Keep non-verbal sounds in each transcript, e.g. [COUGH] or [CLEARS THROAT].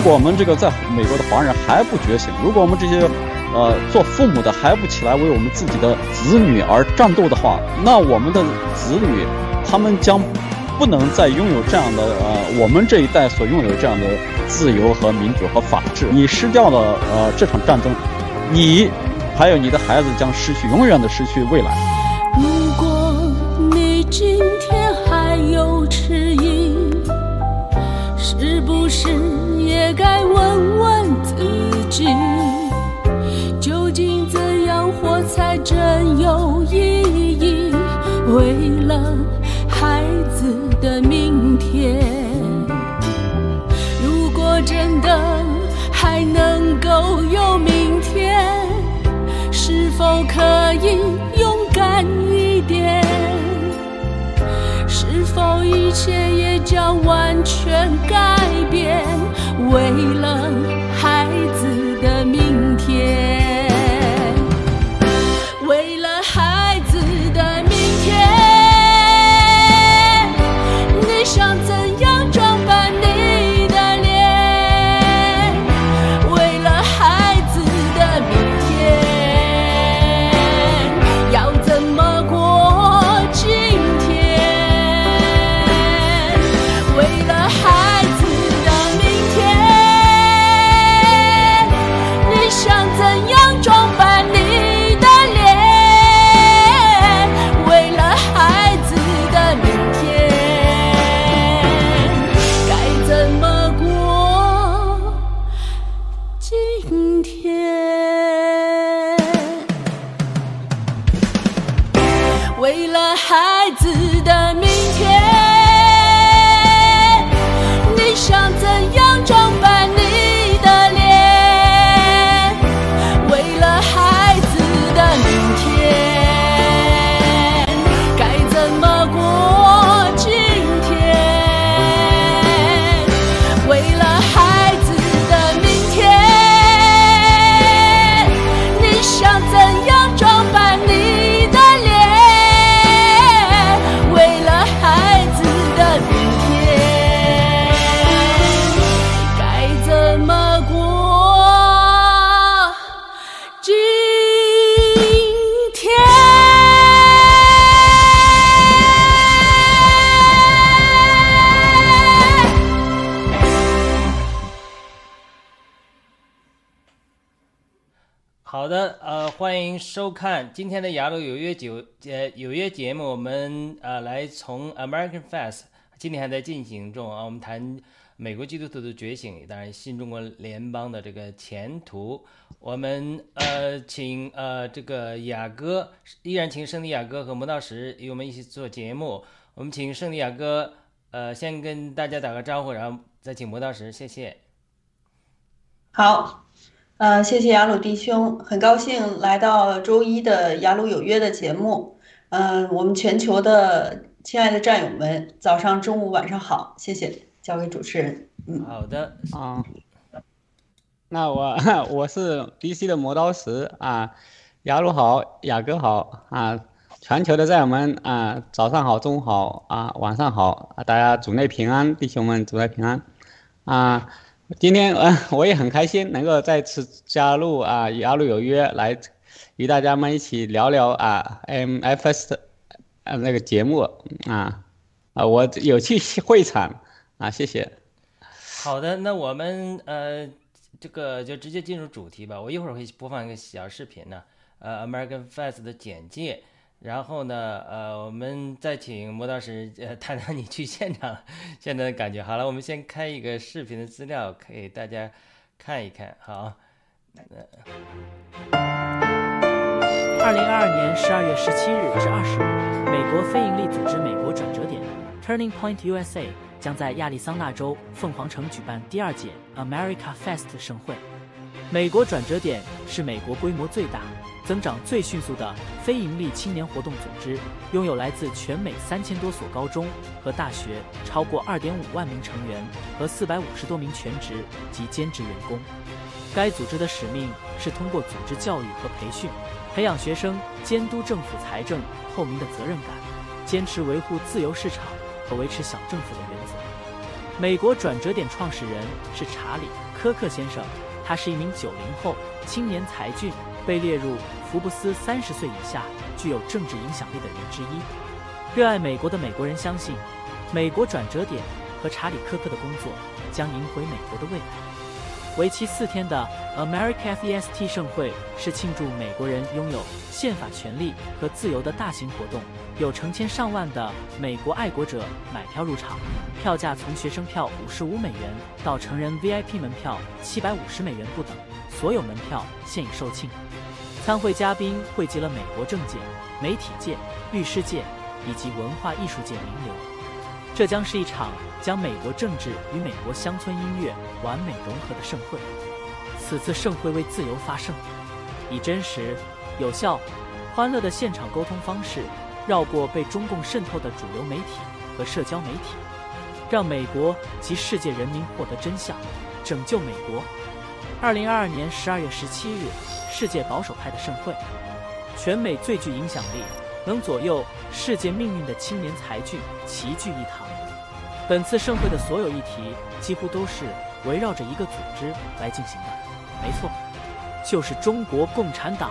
如果我们这个在美国的华人还不觉醒，如果我们这些呃做父母的还不起来为我们自己的子女而战斗的话，那我们的子女他们将不能再拥有这样的呃我们这一代所拥有这样的自由和民主和法治。你失掉了呃这场战争，你还有你的孩子将失去永远的失去未来。如果你今天还有迟己，究竟怎样活才真有意义？为了孩子的明天，如果真的还能够有明天，是否可以勇敢一点？是否一切也将完全改变？为了天，今天的雅鲁有约节呃有约节目。我们呃来从 American Fest，今天还在进行中啊。我们谈美国基督徒的觉醒，当然新中国联邦的这个前途。我们呃请呃这个雅哥，依然请圣地亚哥和魔道石与我们一起做节目。我们请圣地亚哥呃先跟大家打个招呼，然后再请魔道石，谢谢。好，呃，谢谢雅鲁弟兄，很高兴来到周一的雅鲁有约的节目。嗯、我们全球的亲爱的战友们，早上、中午、晚上好，谢谢，交给主持人。嗯，好的，啊，那我 [LAUGHS] 我是 DC 的磨刀石啊，雅鲁好，雅哥好啊，全球的战友们啊，早上好，中午好啊，晚上好啊，大家主内平安，弟兄们主内平安啊。今天啊，我也很开心能够再次加入啊与阿鲁有约，来与大家们一起聊聊啊 MFS 的呃那个节目啊啊，我有去会场啊，谢谢。好的，那我们呃，这个就直接进入主题吧。我一会儿会播放一个小视频呢，呃，American Fest 的简介。然后呢，呃，我们再请磨刀石呃谈谈你去现场现在的感觉。好了，我们先开一个视频的资料给大家看一看。好，二零二二年十二月十七日至二十日，美国非营利组织美国转折点 （Turning Point USA） 将在亚利桑那州凤凰城举办第二届 America Fest 盛会。美国转折点是美国规模最大、增长最迅速的非营利青年活动组织，拥有来自全美三千多所高中和大学，超过二点五万名成员和四百五十多名全职及兼职员工。该组织的使命是通过组织教育和培训，培养学生监督政府财政透明的责任感，坚持维护自由市场和维持小政府的原则。美国转折点创始人是查理·科克先生，他是一名九零后青年才俊，被列入福布斯三十岁以下具有政治影响力的人之一。热爱美国的美国人相信，美国转折点和查理·科克的工作将赢回美国的未来。为期四天的 America Fest 盛会是庆祝美国人拥有宪法权利和自由的大型活动，有成千上万的美国爱国者买票入场，票价从学生票五十五美元到成人 VIP 门票七百五十美元不等，所有门票现已售罄。参会嘉宾汇集了美国政界、媒体界、律师界以及文化艺术界名流。这将是一场将美国政治与美国乡村音乐完美融合的盛会。此次盛会为自由发声，以真实、有效、欢乐的现场沟通方式，绕过被中共渗透的主流媒体和社交媒体，让美国及世界人民获得真相，拯救美国。二零二二年十二月十七日，世界保守派的盛会，全美最具影响力、能左右世界命运的青年才俊齐聚一堂。本次盛会的所有议题几乎都是围绕着一个组织来进行的，没错，就是中国共产党。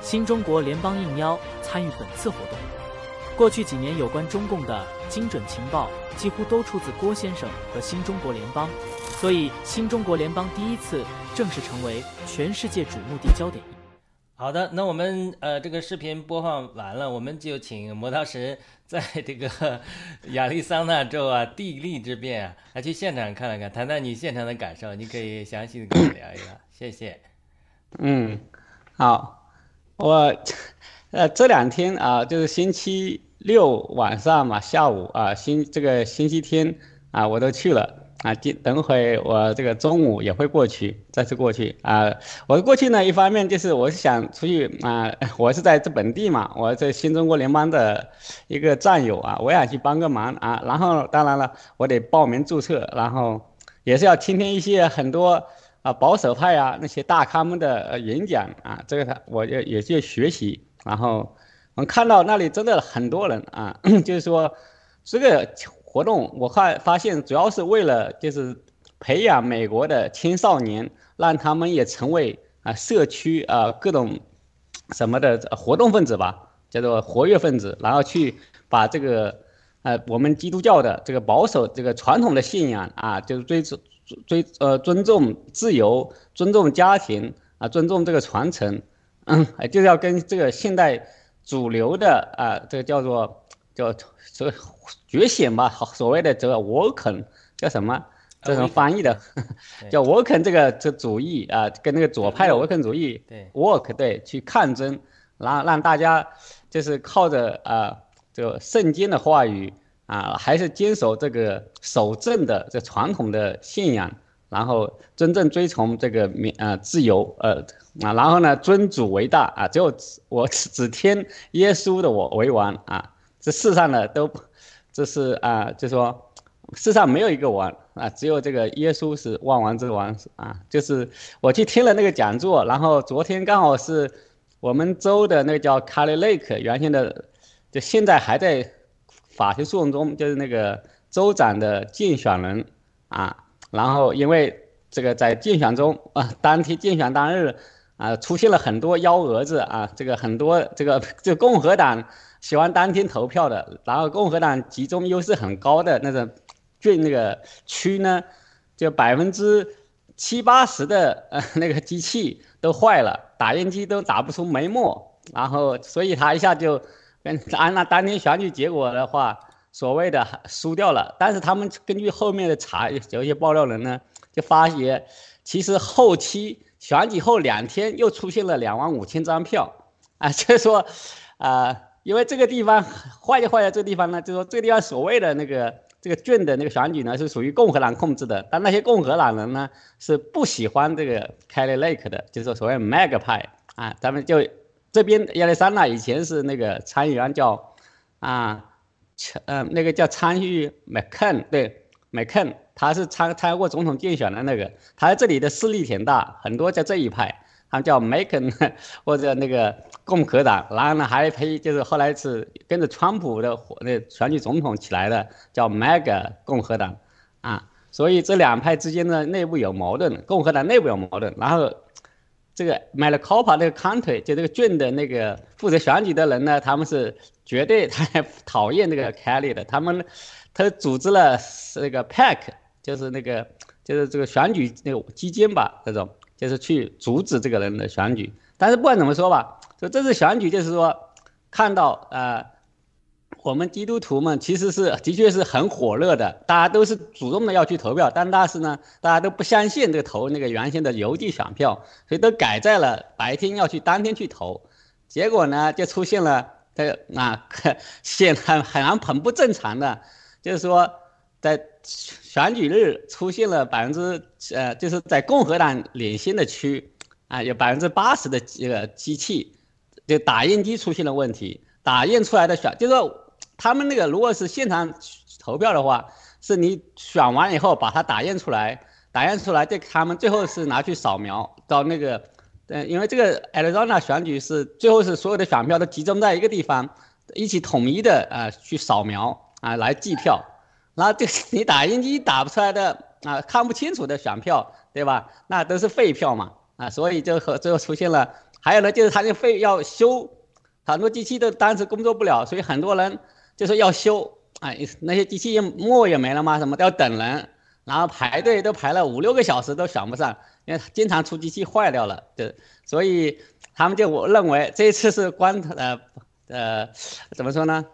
新中国联邦应邀参与本次活动。过去几年有关中共的精准情报几乎都出自郭先生和新中国联邦，所以新中国联邦第一次正式成为全世界瞩目的焦点。好的，那我们呃这个视频播放完了，我们就请磨刀石在这个 [LAUGHS] 亚利桑那州啊地利之变啊，来去现场看了看，谈谈你现场的感受，你可以详细的跟我聊一聊，谢谢。嗯，好，我呃这两天啊，就是星期六晚上嘛，下午啊，星这个星期天啊，我都去了。啊，等等会我这个中午也会过去，再次过去啊。我过去呢，一方面就是我是想出去啊，[LAUGHS] 我是在这本地嘛，我在新中国联邦的一个战友啊，我想去帮个忙啊。然后当然了，我得报名注册，然后也是要听听一些很多啊保守派啊那些大咖们的演讲啊，这个他我也也去学习。然后我看到那里真的很多人啊，[COUGHS] 就是说这个。活动我看发现主要是为了就是培养美国的青少年，让他们也成为啊社区啊各种什么的活动分子吧，叫做活跃分子，然后去把这个呃我们基督教的这个保守这个传统的信仰啊，就是追追呃尊重自由、尊重家庭啊、尊重这个传承，嗯，就是要跟这个现代主流的啊这个叫做叫这。觉醒吧，好所谓的这个沃肯叫什么？这种翻译的 [LAUGHS] 叫沃肯这个这主义啊，跟那个左派的沃肯主义对 work 对去抗争，然后让大家就是靠着啊这个圣经的话语啊，还是坚守这个守正的这传统的信仰，然后真正追从这个民啊自由呃啊，然后呢尊主为大啊，只有我只听耶稣的我为王啊，这世上的都。这是啊，就说世上没有一个王啊，只有这个耶稣是万王之王啊。就是我去听了那个讲座，然后昨天刚好是我们州的那个叫 Cali Lake 原先的，就现在还在法庭诉讼中，就是那个州长的竞选人啊。然后因为这个在竞选中啊，当天竞选当日啊，出现了很多幺蛾子啊，这个很多这个这共和党。喜欢当天投票的，然后共和党集中优势很高的那个郡那个区呢，就百分之七八十的呃 [LAUGHS] 那个机器都坏了，打印机都打不出眉墨，然后所以他一下就跟按照当天选举结果的话，所谓的输掉了。但是他们根据后面的查，有一些爆料人呢就发现，其实后期选举后两天又出现了两万五千张票，啊，就是说，啊。因为这个地方坏就坏在这个地方呢，就说这个地方所谓的那个这个郡的那个选举呢，是属于共和党控制的，但那些共和党人呢是不喜欢这个 Kelly Lake 的，就是说所谓 Mag 派啊，咱们就这边亚利桑那以前是那个参议员叫啊，呃那个叫参议 McCain 对 McCain，他是参参过总统竞选的那个，他在这里的势力挺大，很多在这一派。他叫麦肯 [LAUGHS] 或者那个共和党，然后呢还配就是后来是跟着川普的那选举总统起来的，叫 Mega 共和党，啊，所以这两派之间的内部有矛盾，共和党内部有矛盾，然后这个 Maricopa 那个 County 就这个郡的那个负责选举的人呢，他们是绝对 [LAUGHS] 他讨厌这个 Kelly 的，他们他组织了那个 pack，就是那个就是这个选举那个基金吧这种。就是去阻止这个人的选举，但是不管怎么说吧，就这次选举就是说，看到呃，我们基督徒们其实是的确是很火热的，大家都是主动的要去投票，但但是呢，大家都不相信这个投那个原先的邮寄选票，所以都改在了白天要去当天去投，结果呢就出现了这个啊，[LAUGHS] 显很很很不正常的，就是说在。选举日出现了百分之呃，就是在共和党领先的区啊，有百分之八十的这个机器，就打印机出现了问题，打印出来的选，就是说他们那个如果是现场投票的话，是你选完以后把它打印出来，打印出来，这他们最后是拿去扫描到那个，呃，因为这个 Arizona 选举是最后是所有的选票都集中在一个地方，一起统一的啊去扫描啊来计票。然后就是你打印机打不出来的啊，看不清楚的选票，对吧？那都是废票嘛啊，所以就和最后出现了。还有呢，就是他那废要修，很多机器都当时工作不了，所以很多人就说要修啊，那些机器墨也没了嘛，什么都要等人，然后排队都排了五六个小时都选不上，因为经常出机器坏掉了，就所以他们就我认为这一次是关呃呃怎么说呢？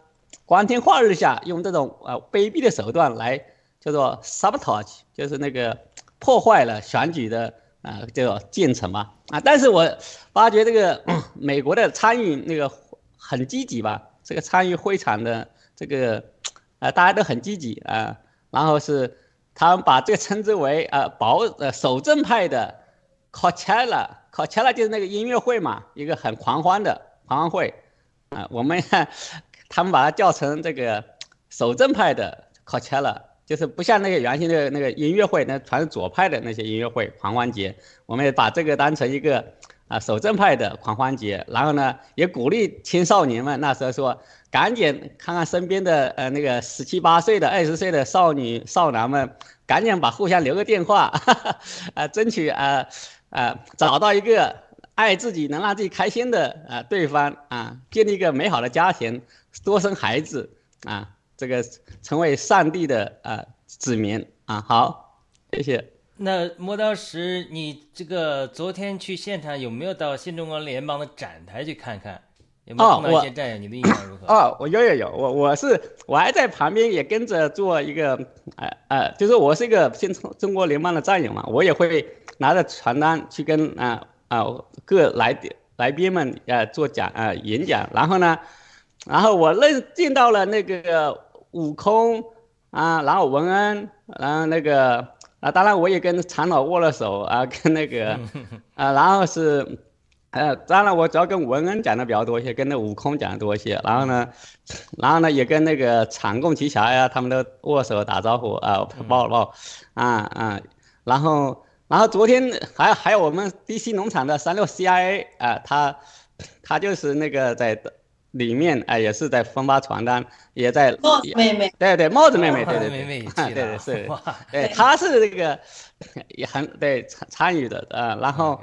光天化日下用这种呃卑鄙的手段来叫做 sabotage，就是那个破坏了选举的啊，叫进程嘛。啊，但是我发觉这个 [CLEARS THROAT] 美国的参与那个很积极吧，这个参与会场的这个啊，大家都很积极啊，然后是他们把这个称之为呃保呃守正派的 Coachella，Coachella 就是那个音乐会嘛，一个很狂欢的狂欢会。啊，我们他们把它叫成这个守正派的 Coachella。就是不像那个原先的那个音乐会，那全是左派的那些音乐会狂欢节，我们也把这个当成一个啊守正派的狂欢节，然后呢也鼓励青少年们那时候说赶紧看看身边的呃那个十七八岁的二十岁的少女少男们，赶紧把互相留个电话，[LAUGHS] 啊争取啊啊找到一个爱自己能让自己开心的啊对方啊，建立一个美好的家庭，多生孩子啊。这个成为上帝的啊子民啊，好，谢谢。那磨刀石，你这个昨天去现场有没有到新中国联邦的展台去看看？有没有碰到一些战友？你的印象如何？[COUGHS] 哦，我有有有，我我是我还在旁边也跟着做一个，呃呃，就是我是一个新中中国联邦的战友嘛，我也会拿着传单去跟啊啊各来来宾们呃做讲啊演讲，然后呢，然后我认见到了那个。悟空啊，然后文恩，然后那个啊，当然我也跟常老握了手啊，跟那个 [LAUGHS] 啊，然后是呃，当然我主要跟文恩讲的比较多一些，跟那悟空讲的多一些。然后呢，然后呢也跟那个长贡奇侠呀，他们都握手打招呼啊，抱了抱啊啊。然后然后昨天还还有我们 DC 农场的三六 CIA 啊，他他就是那个在。里面哎，也是在分发传单，也在帽子妹妹，对对，帽子妹妹，对对对，对对是，对，他 [LAUGHS] 是这个也很对参参与的啊。然后，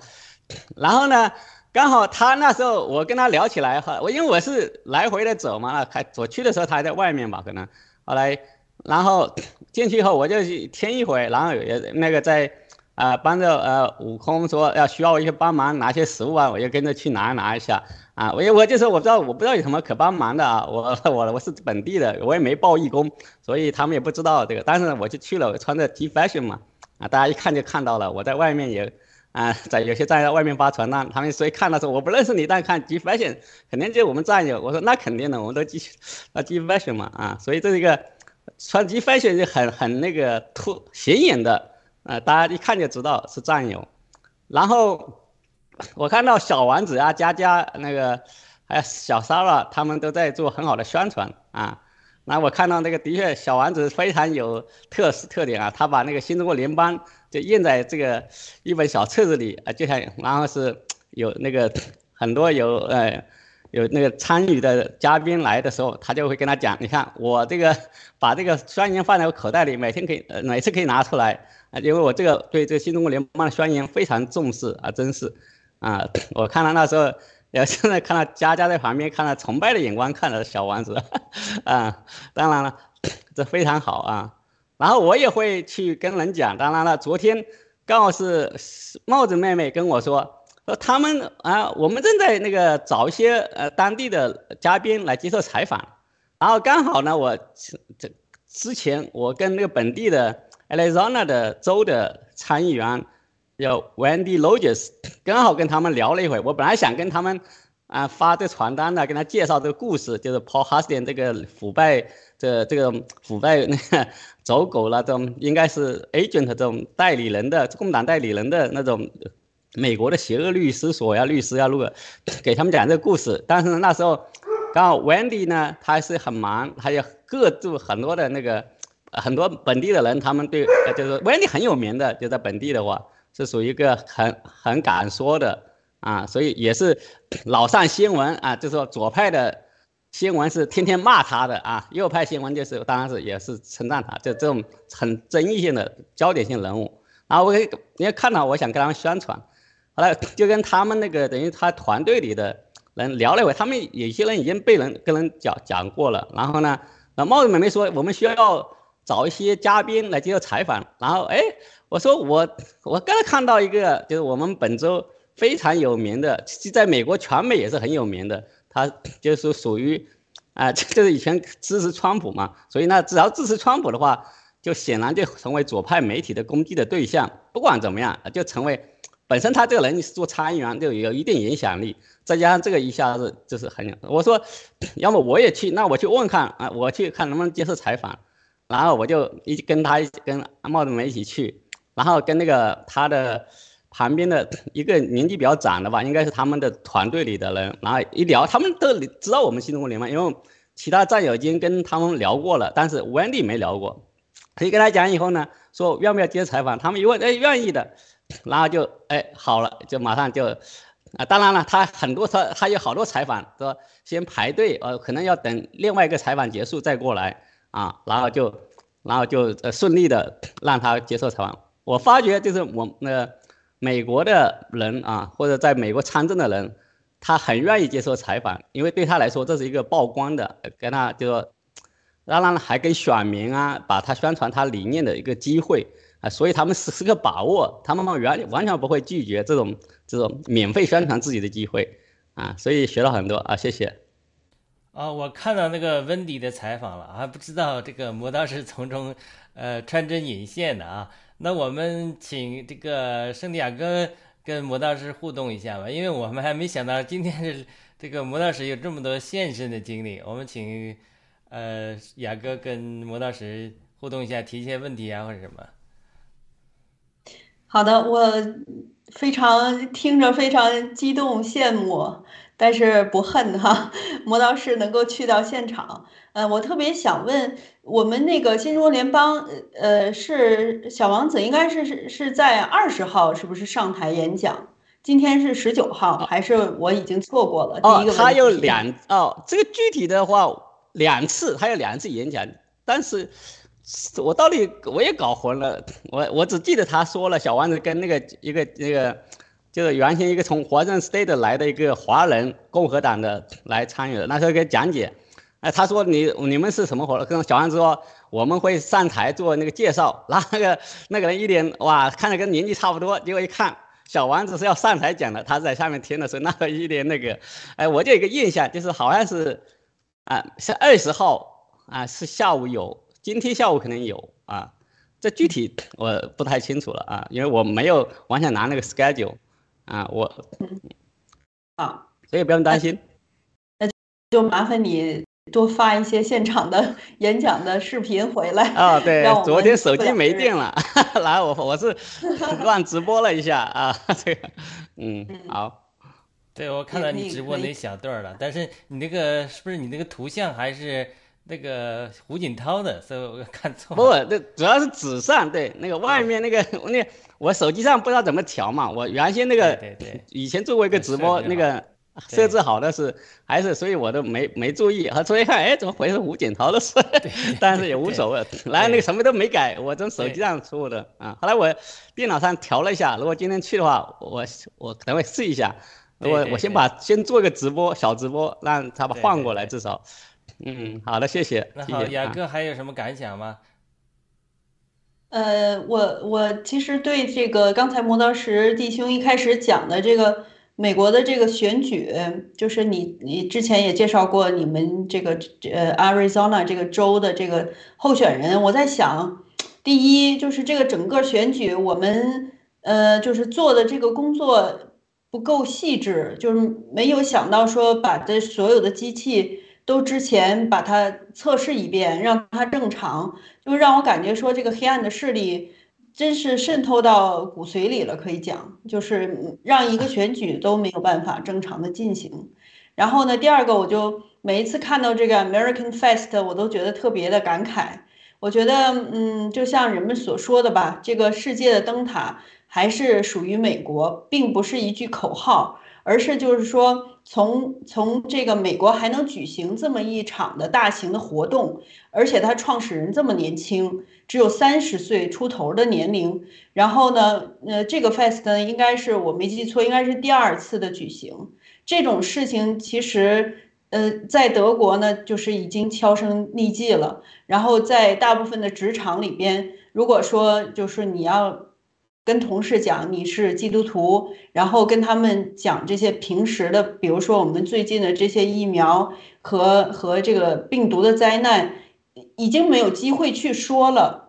然后呢，刚好他那时候我跟他聊起来哈，我因为我是来回的走嘛，还我去的时候他还在外面吧，可能后来，然后 [COUGHS] 进去以后我就听一会，然后也那个在啊帮着呃悟空说要需要我一些帮忙拿些食物啊，我就跟着去拿拿一下。啊，我我就是我不知道我不知道有什么可帮忙的啊，我我我是本地的，我也没报义工，所以他们也不知道这个。但是我就去了，我穿着 T fashion 嘛，啊，大家一看就看到了。我在外面也，啊，在有些站在外面发传单，他们所以看到说我不认识你，但看 T fashion 肯定就我们战友。我说那肯定的，我们都 T 啊 T fashion 嘛，啊，所以这是一个穿 T fashion 就很很那个突显眼的，啊，大家一看就知道是战友，然后。[LAUGHS] 我看到小丸子啊、佳佳那个，还有小莎拉，他们都在做很好的宣传啊。那我看到那个的确，小丸子非常有特色特点啊。他把那个新中国联邦就印在这个一本小册子里啊，就像然后是有那个很多有呃有那个参与的嘉宾来的时候，他就会跟他讲，你看我这个把这个宣言放在我口袋里，每天可以呃每次可以拿出来啊，因为我这个对这个新中国联邦的宣言非常重视啊，真是。啊，我看到那时候，然后，现在看到佳佳在旁边，看到崇拜的眼光看着小王子，啊，当然了，这非常好啊。然后我也会去跟人讲，当然了，昨天刚好是帽子妹妹跟我说，说他们啊，我们正在那个找一些呃当地的嘉宾来接受采访，然后刚好呢，我这之前我跟那个本地的 Arizona 的州的参议员。有 Wendy Rogers，刚好跟他们聊了一会。我本来想跟他们啊发这传单的，跟他介绍这个故事，就是 Paul Hastings 这个腐败这这个腐败那个走狗了，这种应该是 agent 这种代理人的共党代理人的那种美国的邪恶律师所呀，律师呀，如果 [COUGHS] 给他们讲这个故事。但是那时候刚好 Wendy 呢，他是很忙，还有各住很多的那个很多本地的人，他们对就是 Wendy 很有名的，就在本地的话。是属于一个很很敢说的啊，所以也是 [COUGHS] 老上新闻啊，就是说左派的新闻是天天骂他的啊，右派新闻就是当然是也是称赞他，就这种很争议性的焦点性人物。然后我因为看到，我想跟他们宣传，后来就跟他们那个等于他团队里的人聊了一会，他们有些人已经被人跟人讲讲过了。然后呢，那帽子妹妹说我们需要找一些嘉宾来接受采访，然后哎。我说我我刚才看到一个，就是我们本周非常有名的，在美国全美也是很有名的，他就是属于，啊，[LAUGHS] 就是以前支持川普嘛，所以呢，只要支持川普的话，就显然就成为左派媒体的攻击的对象。不管怎么样，就成为本身他这个人是做参议员，就有一定影响力，再加上这个一下子就是很，我说，要么我也去，那我去问看啊，我去看能不能接受采访，然后我就一跟他一起跟帽子们一起去，然后跟那个他的旁边的 [COUGHS] 一个年纪比较长的吧，应该是他们的团队里的人，然后一聊，他们都知道我们新中国联盟，因为其他战友已经跟他们聊过了，但是 Wendy 没聊过，可以跟他讲以后呢，说愿不愿接受采访，他们一问，哎，愿意的。然后就哎好了，就马上就啊，当然了，他很多他他有好多采访，说先排队，呃，可能要等另外一个采访结束再过来啊，然后就然后就呃顺利的让他接受采访。我发觉就是我那美国的人啊，或者在美国参政的人，他很愿意接受采访，因为对他来说这是一个曝光的，跟他就说，当然了，还跟选民啊，把他宣传他理念的一个机会啊。所以他们时时刻把握，他们完完全不会拒绝这种这种免费宣传自己的机会，啊，所以学了很多啊，谢谢。啊，我看到那个温迪的采访了，还不知道这个磨刀是从中呃穿针引线的啊。那我们请这个圣地亚哥跟魔道士互动一下吧，因为我们还没想到今天是这个魔道士有这么多现身的经历，我们请呃雅哥跟魔道士互动一下，提一些问题啊或者什么。好的，我非常听着非常激动羡慕，但是不恨哈。[LAUGHS] 磨刀石能够去到现场，呃，我特别想问，我们那个新中国联邦，呃，是小王子应该是是是在二十号是不是上台演讲？今天是十九号，还是我已经错过了？哦，他有两哦，这个具体的话两次，他有两次演讲，但是。我到底我也搞混了，我我只记得他说了，小王子跟那个一个那个，就是原先一个从华盛顿来的一个华人共和党的来参与的，那时候给讲解，哎，他说你你们是什么活跟小王子说我们会上台做那个介绍，然 [LAUGHS] 后那个那个人一脸哇，看着跟年纪差不多，结果一看小王子是要上台讲的，他在下面听的时候，那个一脸那个，哎，我就有个印象，就是好像是啊，是二十号啊，是下午有。今天下午可能有啊，这具体我不太清楚了啊，因为我没有完全拿那个 schedule 啊，我啊，所以不用担心。那就麻烦你多发一些现场的演讲的视频回来啊。对，[LAUGHS] 昨天手机没电了，[LAUGHS] 然后我我是乱直播了一下啊，这个嗯好。对，我看到你直播那小段了，但是你那个是不是你那个图像还是？那个胡锦涛的，所以我看错。不，那主要是纸上，对那个外面那个那我手机上不知道怎么调嘛。我原先那个对对，以前做过一个直播，那个设置好的是还是，所以我都没没注意。他昨天看，哎，[LAUGHS] 怎么回事胡锦涛的事？[LAUGHS] 但是也无所谓。然后那个什么都没改，我从手机上出的啊。后来我电脑上调了一下，如果今天去的话，我我可能会试一下。我我先把先做一个直播小直播，让他把换过来，至少。嗯，好的，谢谢。那好，雅哥还有什么感想吗？呃，我我其实对这个刚才磨刀石弟兄一开始讲的这个美国的这个选举，就是你你之前也介绍过你们这个呃 Arizona 这个州的这个候选人，我在想，第一就是这个整个选举我们呃就是做的这个工作不够细致，就是没有想到说把这所有的机器。都之前把它测试一遍，让它正常，就让我感觉说这个黑暗的势力真是渗透到骨髓里了，可以讲，就是让一个选举都没有办法正常的进行。然后呢，第二个，我就每一次看到这个 American Fest，我都觉得特别的感慨。我觉得，嗯，就像人们所说的吧，这个世界的灯塔还是属于美国，并不是一句口号。而是就是说，从从这个美国还能举行这么一场的大型的活动，而且他创始人这么年轻，只有三十岁出头的年龄。然后呢，呃，这个 fest 呢，应该是我没记错，应该是第二次的举行。这种事情其实，呃，在德国呢，就是已经销声匿迹了。然后在大部分的职场里边，如果说就是你要。跟同事讲你是基督徒，然后跟他们讲这些平时的，比如说我们最近的这些疫苗和和这个病毒的灾难，已经没有机会去说了。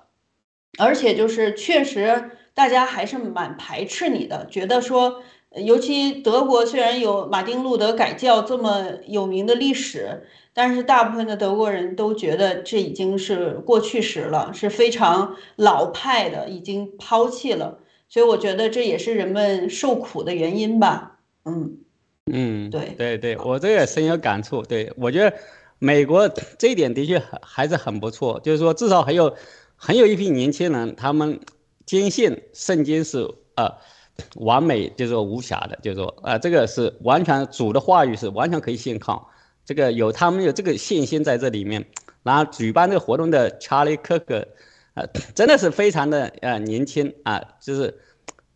而且就是确实大家还是蛮排斥你的，觉得说，尤其德国虽然有马丁路德改教这么有名的历史，但是大部分的德国人都觉得这已经是过去时了，是非常老派的，已经抛弃了。所以我觉得这也是人们受苦的原因吧。嗯嗯，对对对，我这个也深有感触。对我觉得美国这一点的确还还是很不错，就是说至少还有很有一批年轻人，他们坚信圣经是呃完美，就是说无瑕的，就是说啊这个是完全主的话语是完全可以信靠，这个有他们有这个信心在这里面。然后举办这个活动的查理·科克。呃，真的是非常的呃年轻啊，就是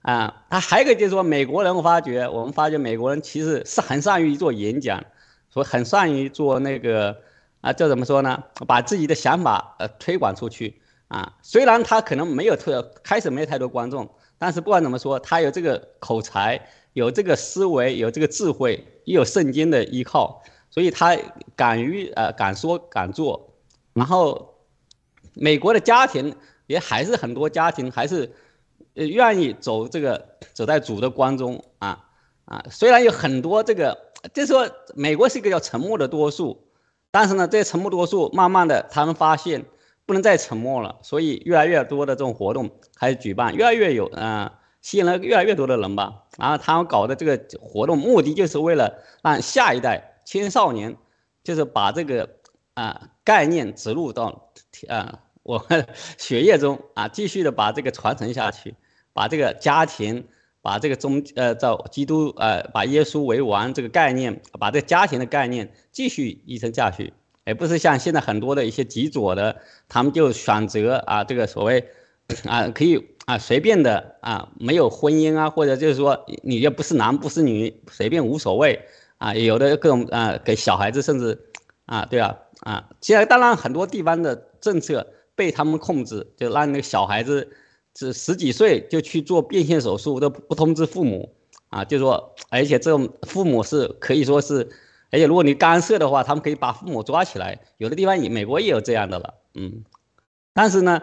啊，他还有一个就是说，美国人我发觉，我们发觉美国人其实是很善于做演讲，说很善于做那个啊，叫怎么说呢？把自己的想法呃推广出去啊。虽然他可能没有特开始没有太多观众，但是不管怎么说，他有这个口才，有这个思维，有这个智慧，也有圣经的依靠，所以他敢于呃敢说敢做，然后。美国的家庭也还是很多家庭还是，呃，愿意走这个走在主的光中啊啊，虽然有很多这个，就是说美国是一个叫沉默的多数，但是呢，这些沉默多数慢慢的他们发现不能再沉默了，所以越来越多的这种活动开始举办，越来越有啊，吸引了越来越多的人吧。然后他们搞的这个活动目的就是为了让下一代青少年，就是把这个啊概念植入到啊。我们 [LAUGHS] 血液中啊，继续的把这个传承下去，把这个家庭，把这个宗呃，叫基督呃，把耶稣为王这个概念，把这个家庭的概念继续遗传下去，而不是像现在很多的一些极左的，他们就选择啊，这个所谓啊，可以啊随便的啊，没有婚姻啊，或者就是说你又不是男不是女，随便无所谓啊，有的各种啊，给小孩子甚至啊，对啊啊，现在当然很多地方的政策。被他们控制，就让那个小孩子只十几岁就去做变性手术，都不通知父母啊，就说，而且这种父母是可以说是，而且如果你干涉的话，他们可以把父母抓起来。有的地方也美国也有这样的了，嗯，但是呢，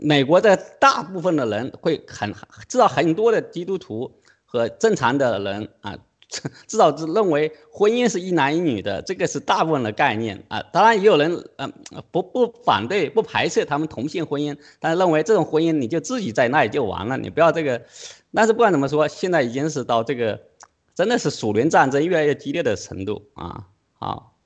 美国的大部分的人会很至少很多的基督徒和正常的人啊。[LAUGHS] 至少是认为婚姻是一男一女的，这个是大部分的概念啊。当然也有人嗯不不反对不排斥他们同性婚姻，但是认为这种婚姻你就自己在那里就完了，你不要这个。但是不管怎么说，现在已经是到这个真的是属灵战争越来越激烈的程度啊。好，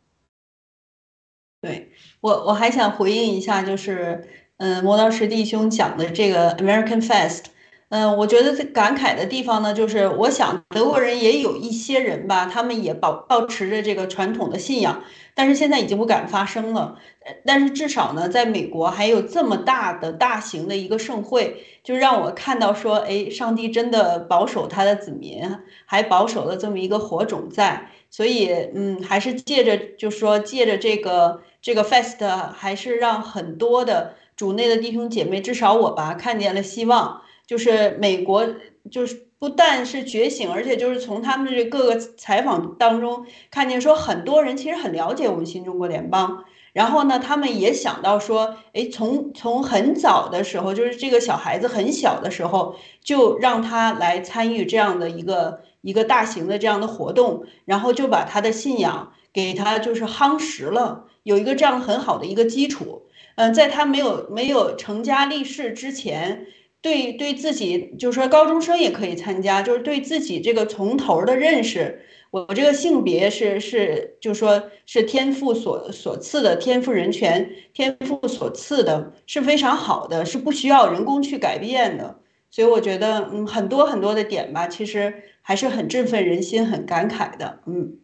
对我我还想回应一下，就是嗯磨刀石弟兄讲的这个 American Fest。嗯，我觉得最感慨的地方呢，就是我想德国人也有一些人吧，他们也保保持着这个传统的信仰，但是现在已经不敢发声了。但是至少呢，在美国还有这么大的大型的一个盛会，就让我看到说，哎，上帝真的保守他的子民，还保守了这么一个火种在。所以，嗯，还是借着，就说借着这个这个 fest，还是让很多的主内的弟兄姐妹，至少我吧，看见了希望。就是美国，就是不但是觉醒，而且就是从他们的这各个采访当中看见，说很多人其实很了解我们新中国联邦。然后呢，他们也想到说，哎，从从很早的时候，就是这个小孩子很小的时候，就让他来参与这样的一个一个大型的这样的活动，然后就把他的信仰给他就是夯实了，有一个这样很好的一个基础。嗯，在他没有没有成家立室之前。对，对自己就是说，高中生也可以参加，就是对自己这个从头的认识。我这个性别是是，就是说是天赋所所赐的，天赋人权，天赋所赐的是非常好的，是不需要人工去改变的。所以我觉得，嗯，很多很多的点吧，其实还是很振奋人心，很感慨的。嗯，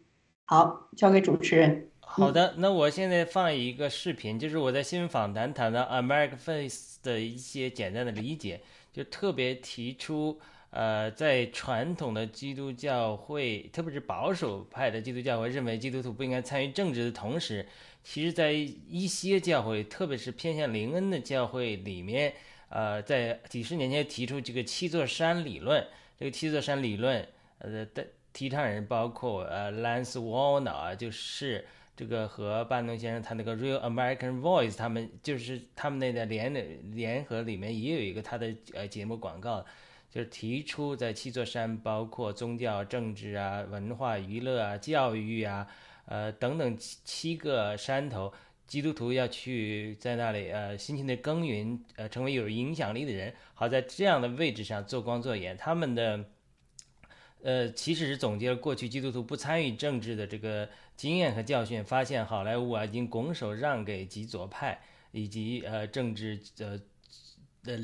好，交给主持人。好的，那我现在放一个视频，就是我在新闻访谈谈的 American Face 的一些简单的理解，就特别提出，呃，在传统的基督教会，特别是保守派的基督教会认为基督徒不应该参与政治的同时，其实在一些教会，特别是偏向灵恩的教会里面，呃，在几十年前提出这个七座山理论，这个七座山理论，呃的提倡人包括呃 Lance Warner 就是。这个和班农先生他那个 Real American Voice，他们就是他们那个联联合里面也有一个他的呃节目广告，就是提出在七座山包括宗教、政治啊、文化、娱乐啊、教育啊，呃等等七七个山头，基督徒要去在那里呃辛勤的耕耘，呃成为有影响力的人，好在这样的位置上做光做盐，他们的。呃，其实是总结了过去基督徒不参与政治的这个经验和教训，发现好莱坞啊已经拱手让给极左派，以及呃政治呃的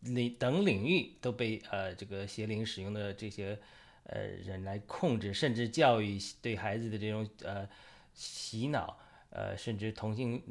领等领域都被呃这个邪灵使用的这些呃人来控制，甚至教育对孩子的这种呃洗脑，呃甚至同性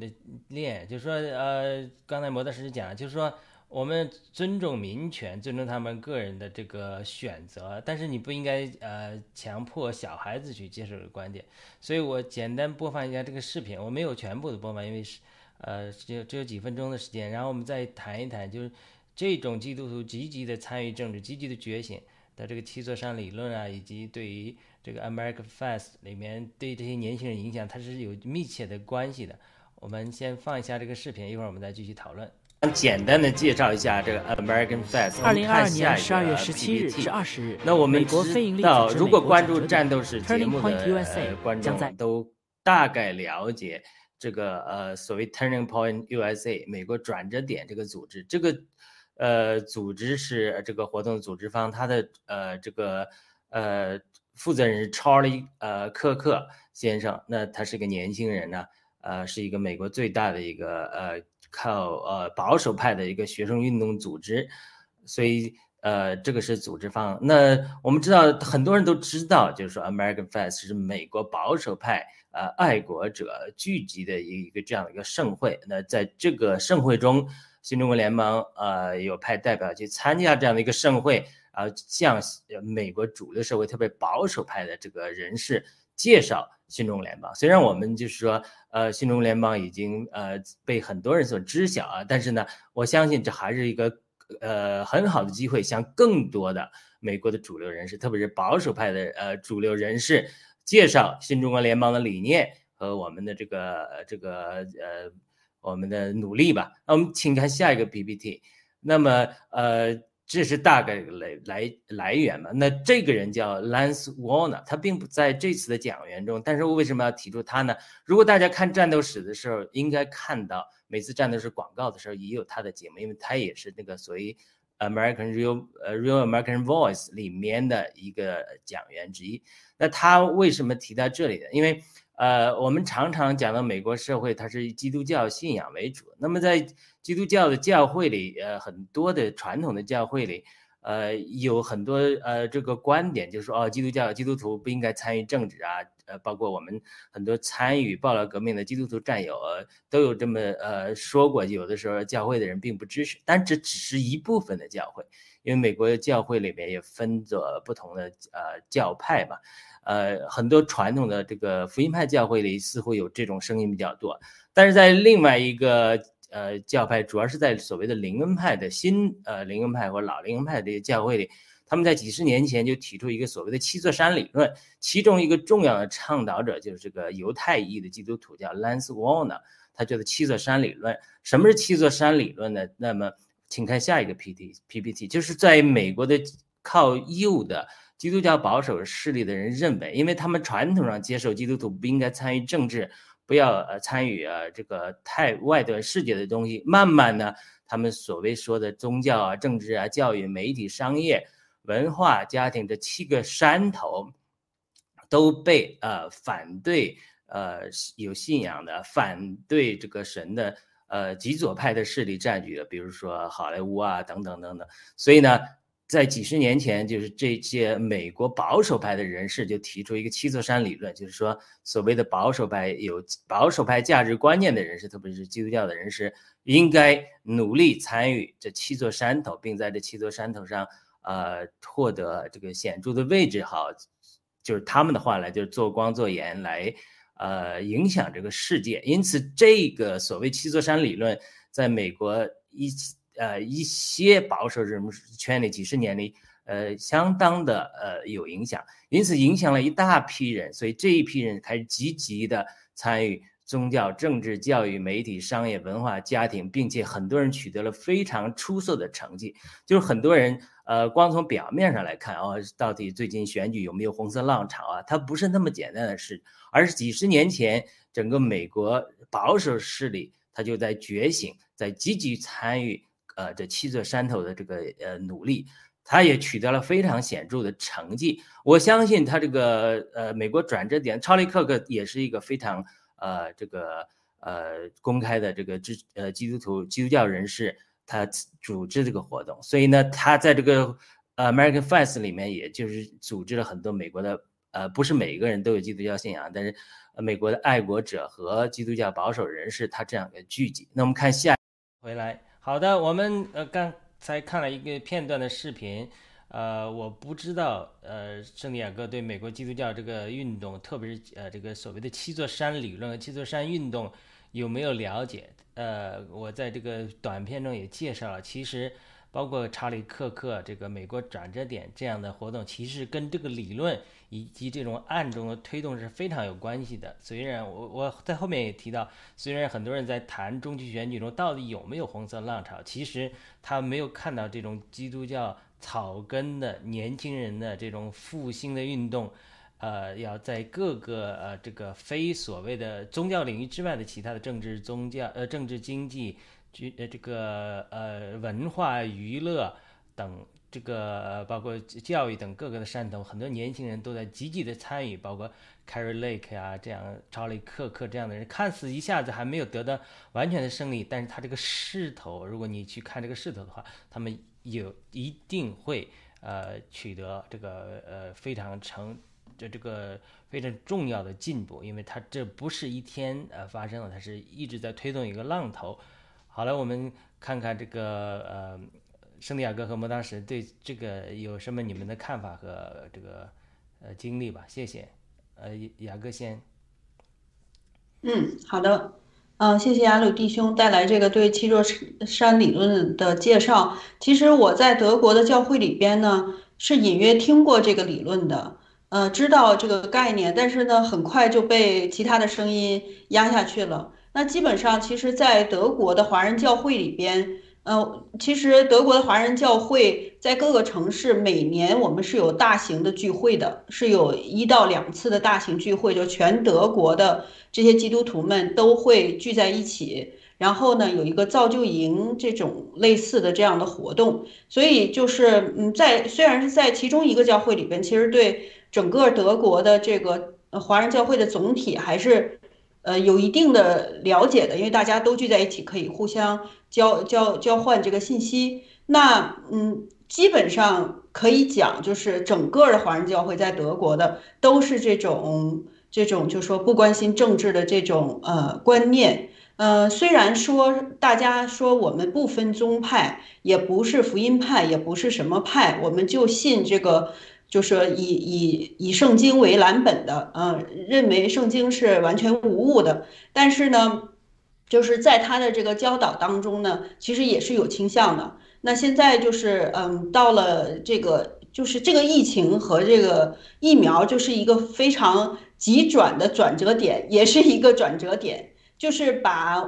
恋，就是说呃刚才摩德师讲，就是说。我们尊重民权，尊重他们个人的这个选择，但是你不应该呃强迫小孩子去接受这个观点。所以我简单播放一下这个视频，我没有全部的播放，因为是呃只有只有几分钟的时间。然后我们再谈一谈，就是这种基督徒积极的参与政治、积极的觉醒的这个七座山理论啊，以及对于这个 American Fast 里面对这些年轻人影响，它是有密切的关系的。我们先放一下这个视频，一会儿我们再继续讨论。简单的介绍一下这个 American Fest。二零二二年十二月十七日至二十日，那我们知道，如果关注战斗史节目的观众都大概了解这个呃所谓 Turning Point USA 美国转折点这个组织。这个呃组织是这个活动的组织方，他的呃这个呃负责人是 Charlie 呃科克先生。那他是个年轻人呢，呃是一个美国最大的一个呃。靠呃保守派的一个学生运动组织，所以呃这个是组织方。那我们知道很多人都知道，就是说 American Fest 是美国保守派呃爱国者聚集的一一个这样的一个盛会。那在这个盛会中，新中国联盟呃有派代表去参加这样的一个盛会，然后向美国主流社会特别保守派的这个人士介绍。新中国联邦虽然我们就是说，呃，新中国联邦已经呃被很多人所知晓啊，但是呢，我相信这还是一个呃很好的机会，向更多的美国的主流人士，特别是保守派的呃主流人士，介绍新中国联邦的理念和我们的这个这个呃我们的努力吧。那我们请看下一个 PPT。那么呃。这是大概来来来源嘛？那这个人叫 Lance Warner，他并不在这次的讲员中。但是我为什么要提出他呢？如果大家看战斗史的时候，应该看到每次战斗史广告的时候也有他的节目，因为他也是那个所谓 American Real 呃 Real American Voice 里面的一个讲员之一。那他为什么提到这里呢？因为呃，我们常常讲到美国社会，它是以基督教信仰为主。那么在基督教的教会里，呃，很多的传统的教会里，呃，有很多呃这个观点，就是说，哦，基督教基督徒不应该参与政治啊，呃，包括我们很多参与暴乱革命的基督徒战友呃都有这么呃说过。有的时候教会的人并不支持，但这只是一部分的教会，因为美国的教会里面也分着不同的呃教派嘛。呃，很多传统的这个福音派教会里似乎有这种声音比较多，但是在另外一个呃教派，主要是在所谓的灵恩派的新呃灵恩派或老灵恩派这些教会里，他们在几十年前就提出一个所谓的七座山理论，其中一个重要的倡导者就是这个犹太裔的基督徒叫 Lance Warner，他叫做七座山理论。什么是七座山理论呢？那么请看下一个 P T P P T，就是在美国的靠右的。基督教保守势力的人认为，因为他们传统上接受基督徒不应该参与政治，不要呃参与呃这个太外端世界的东西。慢慢呢，他们所谓说的宗教啊、政治啊、教育、媒体、商业、文化、家庭这七个山头，都被呃反对呃有信仰的、反对这个神的呃极左派的势力占据了，比如说好莱坞啊等等等等。所以呢。在几十年前，就是这些美国保守派的人士就提出一个七座山理论，就是说，所谓的保守派有保守派价值观念的人士，特别是基督教的人士，应该努力参与这七座山头，并在这七座山头上，呃，获得这个显著的位置。好，就是他们的话来，就是做光做盐来，呃，影响这个世界。因此，这个所谓七座山理论，在美国一。呃，一些保守人物圈里几十年里，呃相当的呃有影响，因此影响了一大批人，所以这一批人开始积极的参与宗教、政治、教育、媒体、商业、文化、家庭，并且很多人取得了非常出色的成绩，就是很多人。呃，光从表面上来看，哦，到底最近选举有没有红色浪潮啊？它不是那么简单的事，而是几十年前，整个美国保守势力它就在觉醒，在积极参与呃这七座山头的这个呃努力，他也取得了非常显著的成绩。我相信他这个呃美国转折点，查理克克也是一个非常呃这个呃公开的这个支呃基督徒基督教人士。他组织这个活动，所以呢，他在这个 American Fest 里面，也就是组织了很多美国的呃，不是每一个人都有基督教信仰，但是美国的爱国者和基督教保守人士，他这样的聚集。那我们看下回来，好的，我们呃刚才看了一个片段的视频，呃，我不知道呃圣地亚哥对美国基督教这个运动，特别是呃这个所谓的七座山理论和七座山运动有没有了解？呃，我在这个短片中也介绍了，其实包括查理·克克这个美国转折点这样的活动，其实跟这个理论以及这种暗中的推动是非常有关系的。虽然我我在后面也提到，虽然很多人在谈中期选举中到底有没有红色浪潮，其实他没有看到这种基督教草根的年轻人的这种复兴的运动。呃，要在各个呃这个非所谓的宗教领域之外的其他的政治、宗教、呃政治、经济、军呃这个呃文化、娱乐等这个包括教育等各个的山头，很多年轻人都在积极的参与，包括 Carrie Lake 啊这样、查理·克克这样的人，看似一下子还没有得到完全的胜利，但是他这个势头，如果你去看这个势头的话，他们有一定会呃取得这个呃非常成。这这个非常重要的进步，因为它这不是一天呃发生的，它是一直在推动一个浪头。好了，我们看看这个呃，圣地亚哥和摩当时对这个有什么你们的看法和这个呃经历吧？谢谢。呃，雅各先。嗯，好的。嗯，谢谢雅鲁弟兄带来这个对七座山理论的介绍。其实我在德国的教会里边呢，是隐约听过这个理论的。呃，知道这个概念，但是呢，很快就被其他的声音压下去了。那基本上，其实，在德国的华人教会里边，呃，其实德国的华人教会在各个城市，每年我们是有大型的聚会的，是有一到两次的大型聚会，就全德国的这些基督徒们都会聚在一起。然后呢，有一个造就营这种类似的这样的活动，所以就是嗯，在虽然是在其中一个教会里边，其实对整个德国的这个华人教会的总体还是呃有一定的了解的，因为大家都聚在一起，可以互相交交交换这个信息。那嗯，基本上可以讲，就是整个的华人教会在德国的都是这种这种，就是说不关心政治的这种呃观念。呃，虽然说大家说我们不分宗派，也不是福音派，也不是什么派，我们就信这个，就是以以以圣经为蓝本的，嗯，认为圣经是完全无误的。但是呢，就是在他的这个教导当中呢，其实也是有倾向的。那现在就是，嗯，到了这个，就是这个疫情和这个疫苗，就是一个非常急转的转折点，也是一个转折点。就是把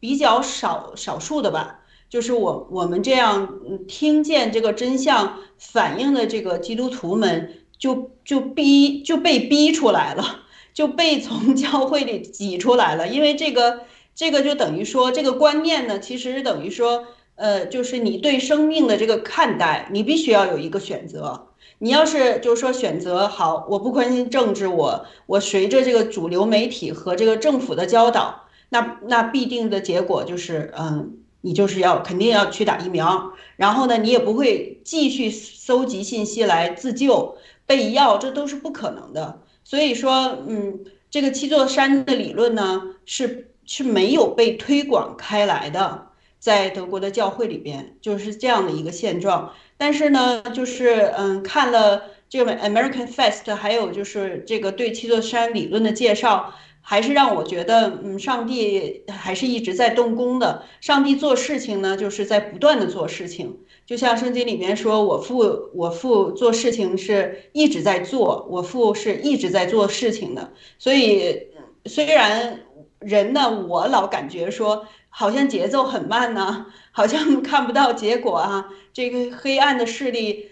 比较少少数的吧，就是我我们这样听见这个真相反映的这个基督徒们，就就逼就被逼出来了，就被从教会里挤出来了。因为这个这个就等于说这个观念呢，其实等于说，呃，就是你对生命的这个看待，你必须要有一个选择。你要是就是说选择好，我不关心政治，我我随着这个主流媒体和这个政府的教导，那那必定的结果就是，嗯，你就是要肯定要去打疫苗，然后呢，你也不会继续搜集信息来自救备药，这都是不可能的。所以说，嗯，这个七座山的理论呢，是是没有被推广开来的，在德国的教会里边就是这样的一个现状。但是呢，就是嗯，看了这个 American Fest，还有就是这个对七座山理论的介绍，还是让我觉得，嗯，上帝还是一直在动工的。上帝做事情呢，就是在不断的做事情。就像圣经里面说，我父我父做事情是一直在做，我父是一直在做事情的。所以虽然人呢，我老感觉说好像节奏很慢呢，好像 [LAUGHS] 看不到结果啊，这个黑暗的势力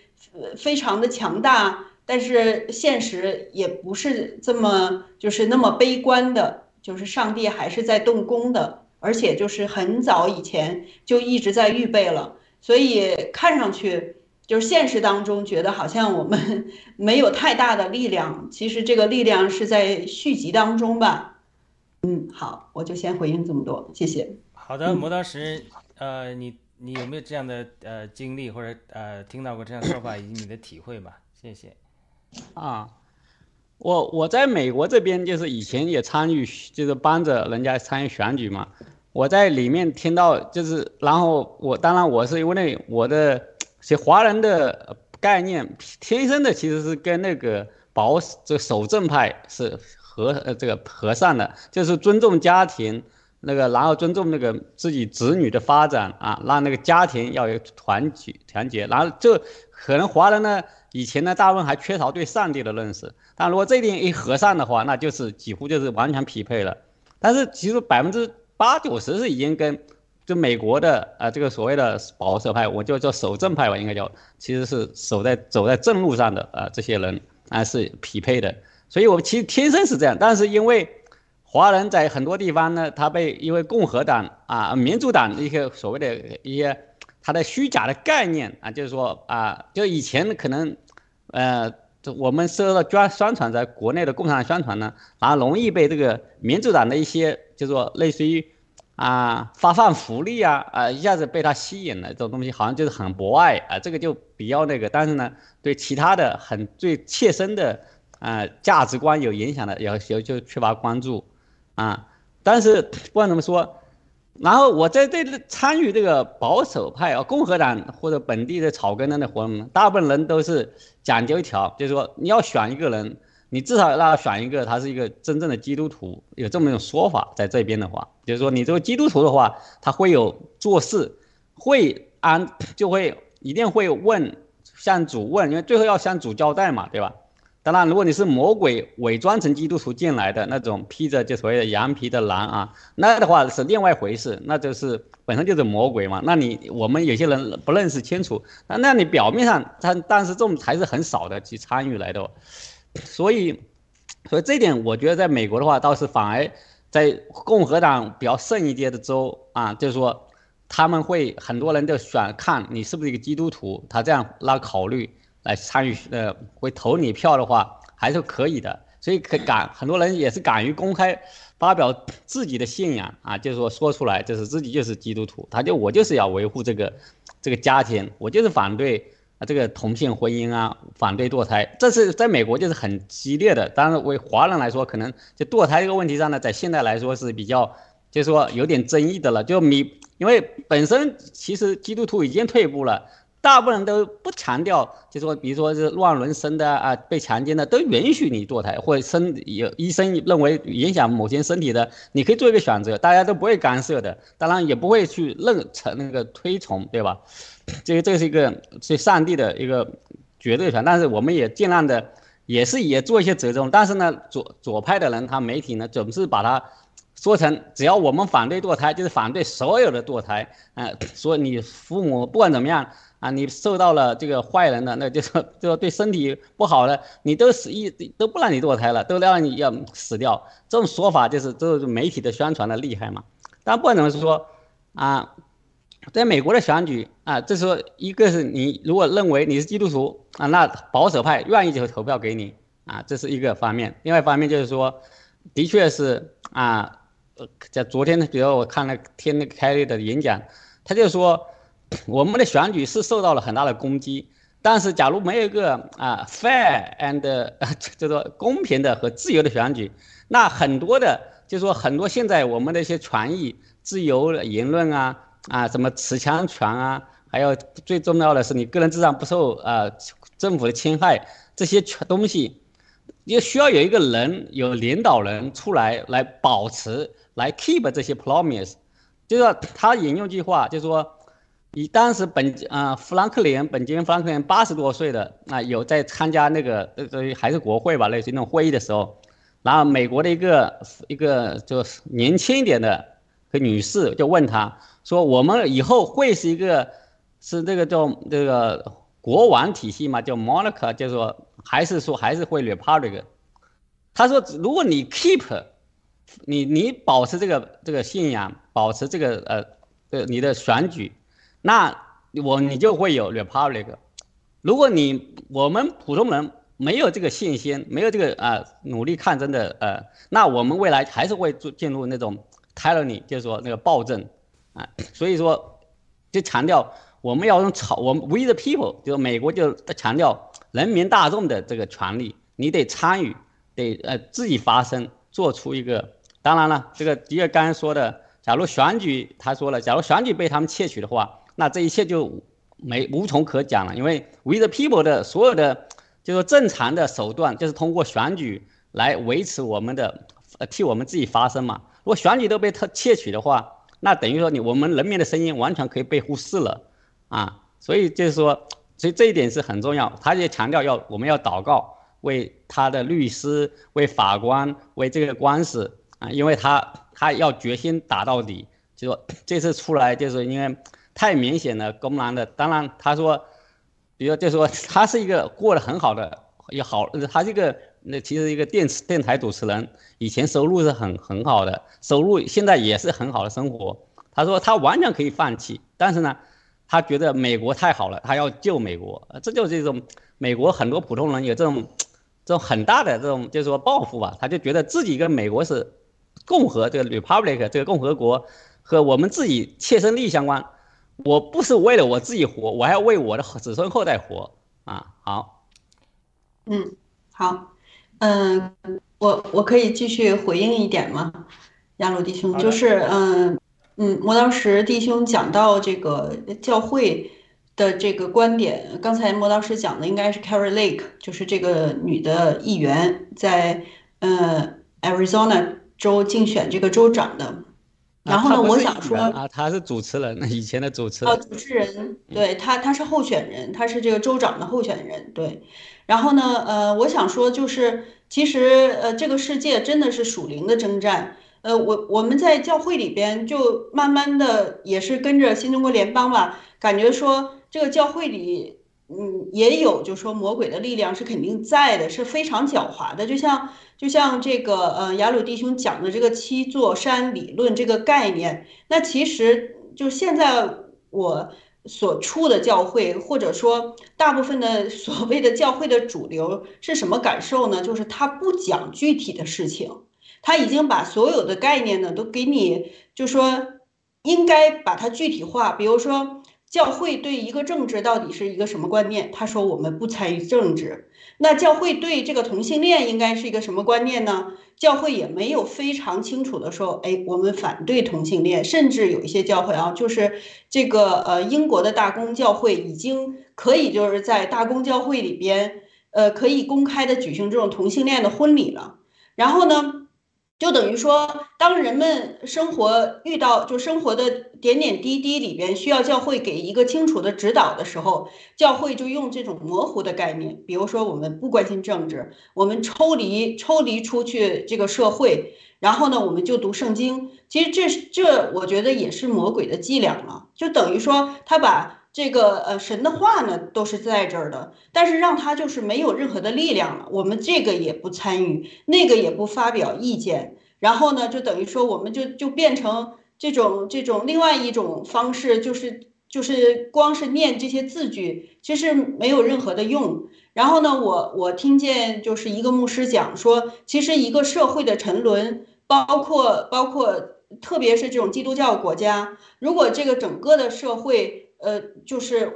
非常的强大，但是现实也不是这么就是那么悲观的，就是上帝还是在动工的，而且就是很早以前就一直在预备了。所以看上去就是现实当中觉得好像我们 [LAUGHS] 没有太大的力量，其实这个力量是在续集当中吧。嗯，好，我就先回应这么多，谢谢。好的，磨刀石，呃，你你有没有这样的呃经历或者呃听到过这样说法以及你的体会吧？谢谢。啊，我我在美国这边就是以前也参与，就是帮着人家参与选举嘛。我在里面听到，就是，然后我当然我是因为我的些华人的概念天生的其实是跟那个保这个守正派是和呃这个和善的，就是尊重家庭，那个然后尊重那个自己子女的发展啊，让那个家庭要有团结团结，然后这可能华人呢以前呢大部分还缺少对上帝的认识，但如果这点一和善的话，那就是几乎就是完全匹配了，但是其实百分之。八九十是已经跟就美国的啊这个所谓的保守派，我就叫守正派吧，应该叫，其实是守在走在正路上的啊这些人啊是匹配的，所以我们其实天生是这样，但是因为华人在很多地方呢，他被因为共和党啊民主党的一些所谓的一些他的虚假的概念啊，就是说啊，就以前可能呃我们受到宣宣传在国内的共产党宣传呢，然后容易被这个民主党的一些。就是说类似于啊发放福利啊啊一下子被他吸引了这种东西好像就是很博爱啊这个就比较那个但是呢对其他的很最切身的啊价值观有影响的有有就缺乏关注啊但是不管怎么说，然后我在这参与这个保守派啊共和党或者本地的草根的活动，大部分人都是讲究一条，就是说你要选一个人。你至少让他选一个，他是一个真正的基督徒，有这么一种说法，在这边的话，就是说你这个基督徒的话，他会有做事，会安，就会一定会问，向主问，因为最后要向主交代嘛，对吧？当然，如果你是魔鬼伪装成基督徒进来的那种，披着就所谓的羊皮的狼啊，那的话是另外一回事，那就是本身就是魔鬼嘛。那你我们有些人不认识清楚，那那你表面上他，但是这种还是很少的去参与来的。所以，所以这点我觉得，在美国的话，倒是反而在共和党比较胜一些的州啊，就是说他们会很多人都选看你是不是一个基督徒，他这样来考虑来参与，呃，会投你票的话还是可以的。所以可敢很多人也是敢于公开发表自己的信仰啊，就是说说出来，就是自己就是基督徒，他就我就是要维护这个这个家庭，我就是反对。啊，这个同性婚姻啊，反对堕胎，这是在美国就是很激烈的。当然，为华人来说，可能就堕胎这个问题上呢，在现在来说是比较，就是说有点争议的了。就你，因为本身其实基督徒已经退步了，大部分人都不强调，就说比如说是乱伦生的啊，被强奸的都允许你堕胎，或者生有医生认为影响某些身体的，你可以做一个选择，大家都不会干涉的，当然也不会去认成那个推崇，对吧？这个这是一个是上帝的一个绝对权，但是我们也尽量的也是也做一些折中。但是呢，左左派的人他媒体呢总是把它说成只要我们反对堕胎，就是反对所有的堕胎。嗯，说你父母不管怎么样啊，你受到了这个坏人的，那就是就说对身体不好的，你都死一都不让你堕胎了，都让你要死掉。这种说法就是这是媒体的宣传的厉害嘛。但不管怎么说啊。在美国的选举啊，这时候一个是你如果认为你是基督徒啊，那保守派愿意就投票给你啊，这是一个方面。另外一方面就是说，的确是啊，在昨天，比如我看了听那个凯利的演讲，他就说 [CLEARS THROAT] 我们的选举是受到了很大的攻击，但是假如没有一个啊 fair and [LAUGHS] 就说公平的和自由的选举，那很多的就说很多现在我们的一些权益、自由言论啊。啊，什么持枪权啊，还有最重要的是你个人智商不受啊政府的侵害，这些全东西，也需要有一个人有领导人出来来保持，来 keep 这些 promise，就是说他引用句话，就是说，以当时本啊富兰克林本杰明富兰克林八十多岁的啊有在参加那个呃还是国会吧类似于那种会议的时候，然后美国的一个一个就是年轻一点的个女士就问他说我们以后会是一个是这个叫这个国王体系嘛叫 monarch 就是说还是说还是会 republic？他说如果你 keep 你你保持这个这个信仰，保持这个呃呃你的选举。那我你就会有 republic，如果你我们普通人没有这个信心，没有这个啊努力抗争的呃，那我们未来还是会进进入那种 tyranny，就是说那个暴政啊，所以说就强调我们要用草，我们 we the people，就是美国就强调人民大众的这个权利，你得参与，得呃自己发声，做出一个。当然了，这个迪尔刚才说的，假如选举，他说了，假如选举被他们窃取的话。那这一切就没无从可讲了，因为 We the people 的所有的就是正常的手段，就是通过选举来维持我们的，呃，替我们自己发声嘛。如果选举都被他窃取的话，那等于说你我们人民的声音完全可以被忽视了啊。所以就是说，所以这一点是很重要。他也强调要我们要祷告，为他的律师、为法官、为这个官司啊，因为他他要决心打到底。就说 [COUGHS] 这次出来就是因为。太明显了，公然的。当然，他说，比如就说他是一个过得很好的，也好，他这个那其实一个电视电台主持人，以前收入是很很好的，收入现在也是很好的生活。他说他完全可以放弃，但是呢，他觉得美国太好了，他要救美国。这就是一种美国很多普通人有这种这种很大的这种就是说抱负吧，他就觉得自己跟美国是共和这个 republic 这个共和国和我们自己切身利益相关。我不是为了我自己活，我还要为我的子孙后代活啊！好，嗯，好，嗯，我我可以继续回应一点吗？亚鲁弟兄，就是嗯嗯，磨刀石弟兄讲到这个教会的这个观点，刚才磨刀石讲的应该是 Carrie Lake，就是这个女的议员在呃 Arizona 州竞选这个州长的。然后呢，我想说啊，他是主持人，[LAUGHS] 以前的主持人。啊，主持人，对他，他是候选人，他是这个州长的候选人，对。然后呢，呃，我想说就是，其实呃，这个世界真的是属灵的征战。呃，我我们在教会里边就慢慢的也是跟着新中国联邦吧，感觉说这个教会里。嗯，也有，就说魔鬼的力量是肯定在的，是非常狡猾的。就像就像这个呃雅鲁弟兄讲的这个七座山理论这个概念，那其实就现在我所处的教会，或者说大部分的所谓的教会的主流是什么感受呢？就是他不讲具体的事情，他已经把所有的概念呢都给你，就说应该把它具体化，比如说。教会对一个政治到底是一个什么观念？他说我们不参与政治。那教会对这个同性恋应该是一个什么观念呢？教会也没有非常清楚的说，哎，我们反对同性恋。甚至有一些教会啊，就是这个呃英国的大公教会已经可以就是在大公教会里边，呃可以公开的举行这种同性恋的婚礼了。然后呢？就等于说，当人们生活遇到就生活的点点滴滴里边需要教会给一个清楚的指导的时候，教会就用这种模糊的概念，比如说我们不关心政治，我们抽离抽离出去这个社会，然后呢，我们就读圣经。其实这这我觉得也是魔鬼的伎俩了，就等于说他把。这个呃神的话呢都是在这儿的，但是让他就是没有任何的力量了。我们这个也不参与，那个也不发表意见，然后呢就等于说我们就就变成这种这种另外一种方式，就是就是光是念这些字句，其实没有任何的用。然后呢，我我听见就是一个牧师讲说，其实一个社会的沉沦，包括包括特别是这种基督教国家，如果这个整个的社会。呃，就是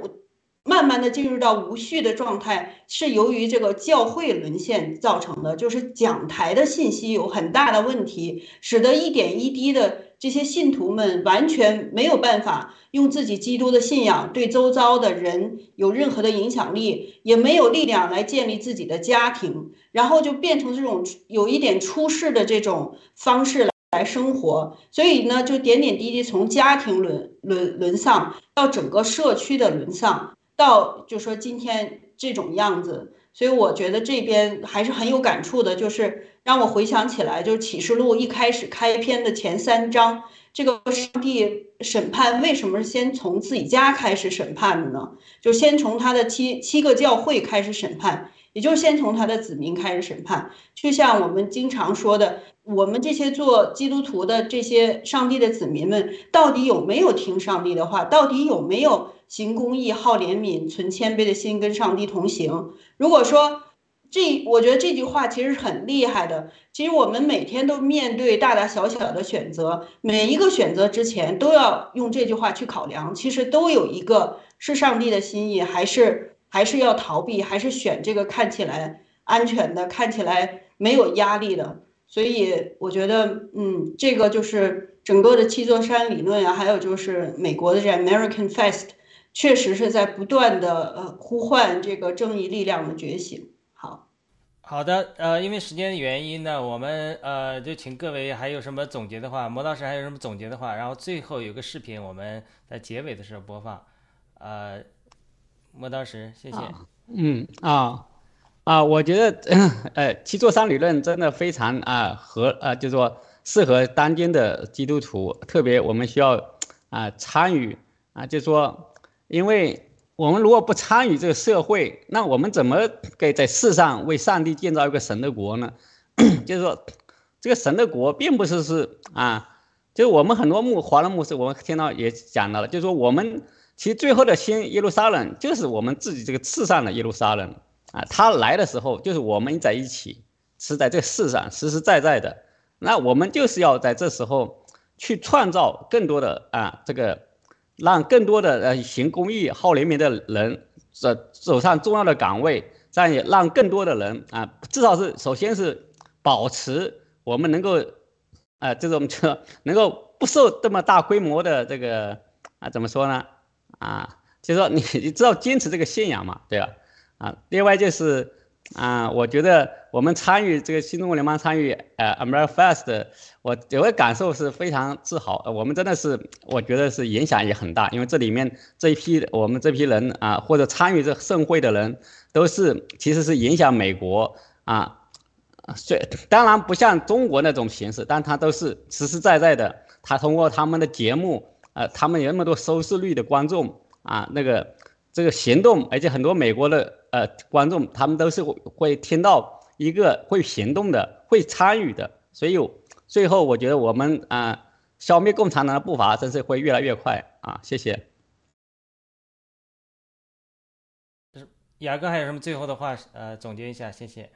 慢慢的进入到无序的状态，是由于这个教会沦陷造成的，就是讲台的信息有很大的问题，使得一点一滴的这些信徒们完全没有办法用自己基督的信仰对周遭的人有任何的影响力，也没有力量来建立自己的家庭，然后就变成这种有一点出世的这种方式来生活，所以呢，就点点滴滴从家庭沦沦沦丧到整个社区的沦丧，到就说今天这种样子。所以我觉得这边还是很有感触的，就是让我回想起来，就是启示录一开始开篇的前三章，这个上帝审判为什么是先从自己家开始审判的呢？就先从他的七七个教会开始审判，也就是先从他的子民开始审判。就像我们经常说的，我们这些做基督徒的这些上帝的子民们，到底有没有听上帝的话？到底有没有？行公义、好怜悯、存谦卑的心，跟上帝同行。如果说这，我觉得这句话其实很厉害的。其实我们每天都面对大大小小的选择，每一个选择之前都要用这句话去考量。其实都有一个是上帝的心意，还是还是要逃避，还是选这个看起来安全的、看起来没有压力的。所以我觉得，嗯，这个就是整个的七座山理论啊，还有就是美国的这 American Fast。确实是在不断的呃呼唤这个正义力量的觉醒。好，好的，呃，因为时间的原因呢，我们呃就请各位还有什么总结的话，磨刀石还有什么总结的话，然后最后有个视频，我们在结尾的时候播放。呃，磨刀石，谢谢。嗯啊啊，我觉得呃七座山理论真的非常啊合啊，就是说适合当今的基督徒，特别我们需要啊参与啊，就是说。因为我们如果不参与这个社会，那我们怎么给在世上为上帝建造一个神的国呢？[COUGHS] 就是说，这个神的国并不是是啊，就是我们很多牧华人牧师，我们听到也讲到了，就是说我们其实最后的新耶路撒冷就是我们自己这个世上的耶路撒冷啊，他来的时候就是我们在一起是在这世上实实在在的，那我们就是要在这时候去创造更多的啊这个。让更多的呃行公益、好怜悯的人走走上重要的岗位，这样也让更多的人啊，至少是首先是保持我们能够，啊这种车能够不受这么大规模的这个啊怎么说呢？啊，就是说你 [LAUGHS] 你知道坚持这个信仰嘛，对吧？啊，另外就是。啊，我觉得我们参与这个新中国联邦参与呃 America Fest，我有个感受是非常自豪。我们真的是，我觉得是影响也很大，因为这里面这一批我们这批人啊，或者参与这盛会的人，都是其实是影响美国啊。虽当然不像中国那种形式，但他都是实实在在的。他通过他们的节目，呃，他们有那么多收视率的观众啊，那个这个行动，而且很多美国的。呃，观众他们都是会听到一个会行动的、会参与的，所以最后我觉得我们啊，消灭共产党的步伐真是会越来越快啊！谢谢。雅哥还有什么最后的话？呃，总结一下，谢谢。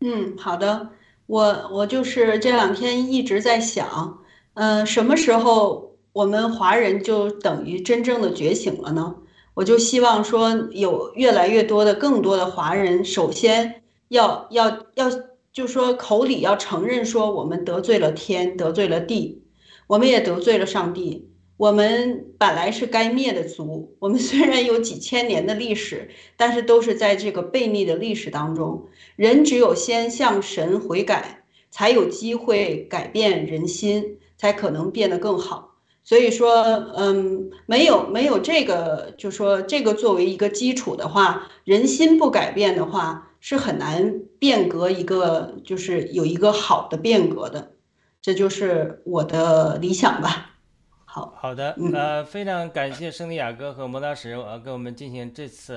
嗯，好的，我我就是这两天一直在想，嗯，什么时候我们华人就等于真正的觉醒了呢？我就希望说，有越来越多的、更多的华人，首先要要要，就说口里要承认说，我们得罪了天，得罪了地，我们也得罪了上帝。我们本来是该灭的族，我们 [LAUGHS] 虽然有几千年的历史，但是都是在这个悖逆的历史当中。人只有先向神悔改，才有机会改变人心，才可能变得更好。所以说，嗯，没有没有这个，就说这个作为一个基础的话，人心不改变的话，是很难变革一个，就是有一个好的变革的，这就是我的理想吧。好好的，呃，非常感谢圣地亚哥和摩刀石呃跟我们进行这次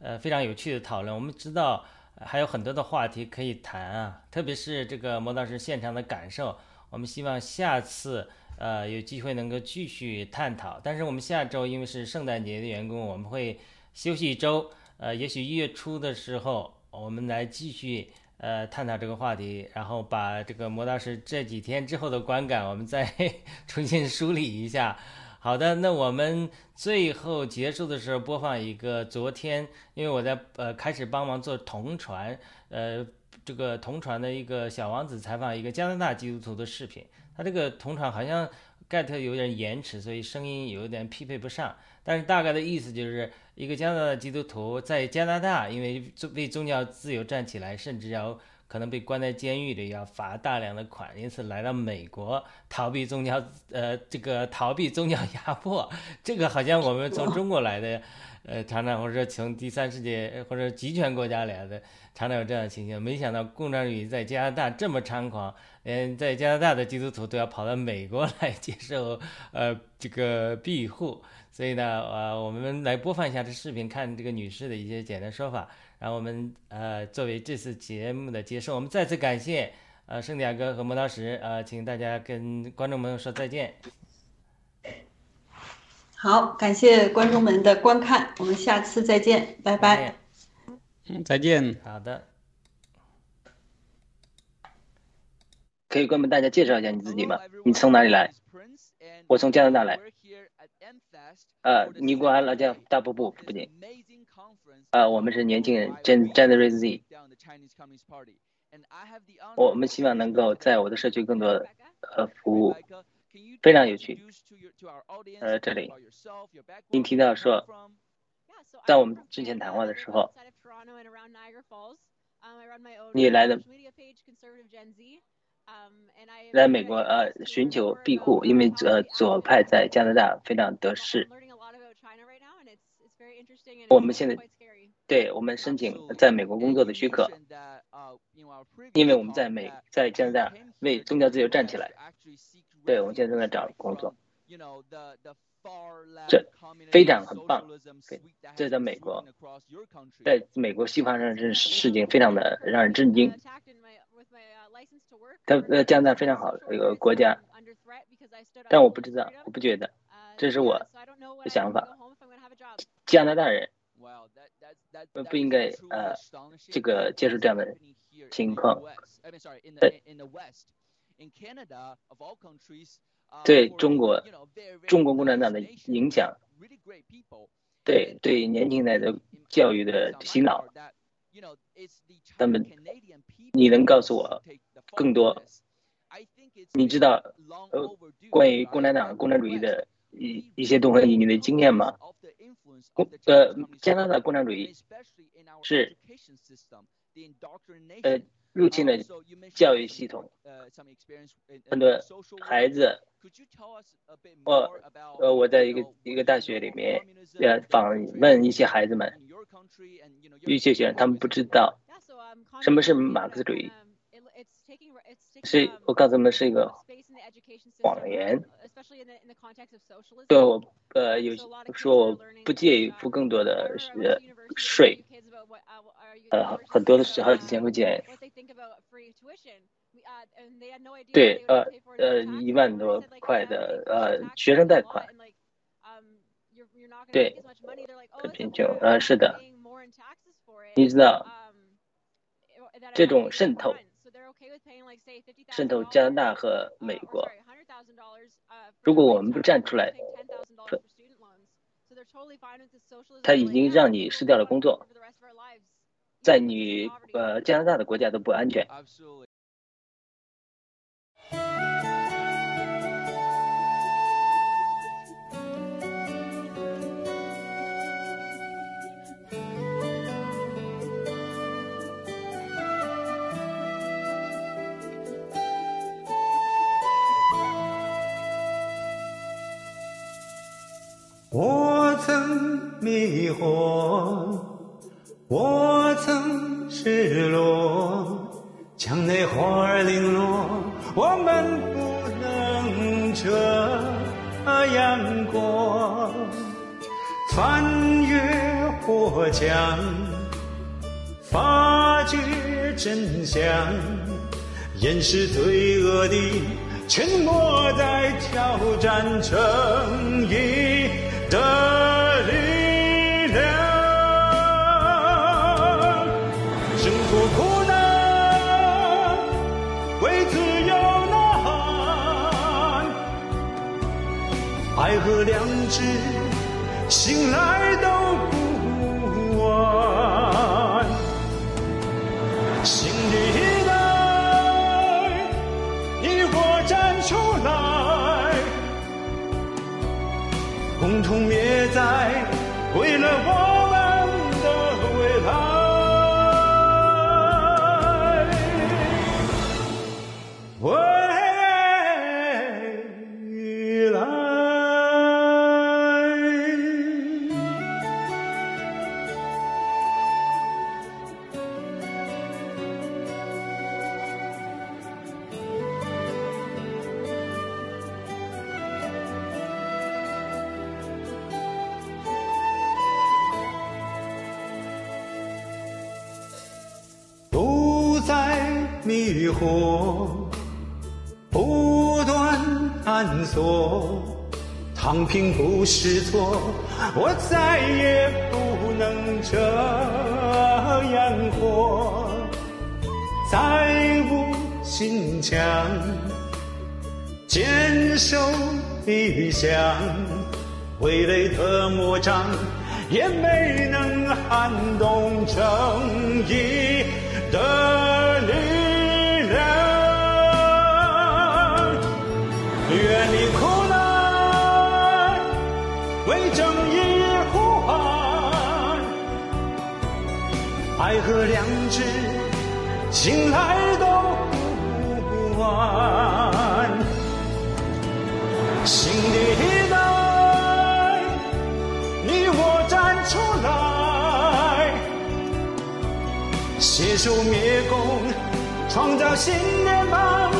呃非常有趣的讨论。我们知道还有很多的话题可以谈啊，特别是这个摩刀石现场的感受。我们希望下次。呃，有机会能够继续探讨，但是我们下周因为是圣诞节的缘故，我们会休息一周。呃，也许一月初的时候，我们来继续呃探讨这个话题，然后把这个磨刀石这几天之后的观感，我们再 [LAUGHS] 重新梳理一下。好的，那我们最后结束的时候播放一个昨天，因为我在呃开始帮忙做同传，呃这个同传的一个小王子采访一个加拿大基督徒的视频，他这个同传好像 get 有点延迟，所以声音有点匹配不上。但是大概的意思就是一个加拿大基督徒在加拿大，因为为宗教自由站起来，甚至要可能被关在监狱里，要罚大量的款，因此来到美国逃避宗教，呃，这个逃避宗教压迫。这个好像我们从中国来的，呃，常常或者说从第三世界或者集权国家来的，常常有这样的情形。没想到共产主义在加拿大这么猖狂，连在加拿大的基督徒都要跑到美国来接受，呃，这个庇护。所以呢，呃，我们来播放一下这视频，看这个女士的一些简单说法。然后我们呃，作为这次节目的结束，我们再次感谢呃圣地亚哥和磨刀石，呃，请大家跟观众朋友说再见。好，感谢观众们的观看，我们下次再见，拜拜。嗯，再见。好的。可以跟大家介绍一下你自己吗？你从哪里来？我从加拿大来。呃，尼古拉加大瀑布附近。呃，我们是年轻人，Gen Gen Z。我们希望能够在我的社区更多呃服务，非常有趣。呃，这里，您提到说，在我们之前谈话的时候，你来的。来美国呃寻求庇护，因为呃左派在加拿大非常得势。我们现在对我们申请在美国工作的许可，因为我们在美在加拿大为宗教自由站起来。对，我们现在正在找工作。这非常很棒，这在美国，在美国西方上这事情非常的让人震惊。他呃加拿大非常好的一个国家，但我不知道，我不觉得，这是我的想法。加拿大人不应该呃这个接受这样的情况。对中国中国共产党的影响，对对年轻代的教育的洗脑，他们，你能告诉我更多？你知道呃关于共产党共产主义的一一些东西，你的经验吗？共呃加拿大共产主义是呃入侵了教育系统，很多孩子。我呃，我在一个一个大学里面，呃，访问一些孩子们，一些学生他们不知道什么是马克思主义，是我告诉他们是一个谎言。对我呃有说我不介意付更多的呃税，呃很多的是好几千块钱。对，呃呃，一万多块的呃学生贷款，对，很贫穷，呃，是的，你知道这种渗透，渗透加拿大和美国，如果我们不站出来，他已经让你失掉了工作，在你呃加拿大的国家都不安全。我曾迷惑，我曾失落，墙内花儿零落，我们不能这样过。翻越火墙，发觉真相，掩饰罪恶的沉默，在挑战正义。的力量，挣脱苦难，为自由呐喊，爱和良知，醒来都统统灭在，为了我迷惑，不断探索，躺平不是错，我再也不能这样活，再无心强，坚守理想，傀儡的魔掌也没能撼动正义的愿你苦难，为正义呼喊，爱和良知，醒来都不晚。新的一代，你我站出来，携手灭共，创造新联邦的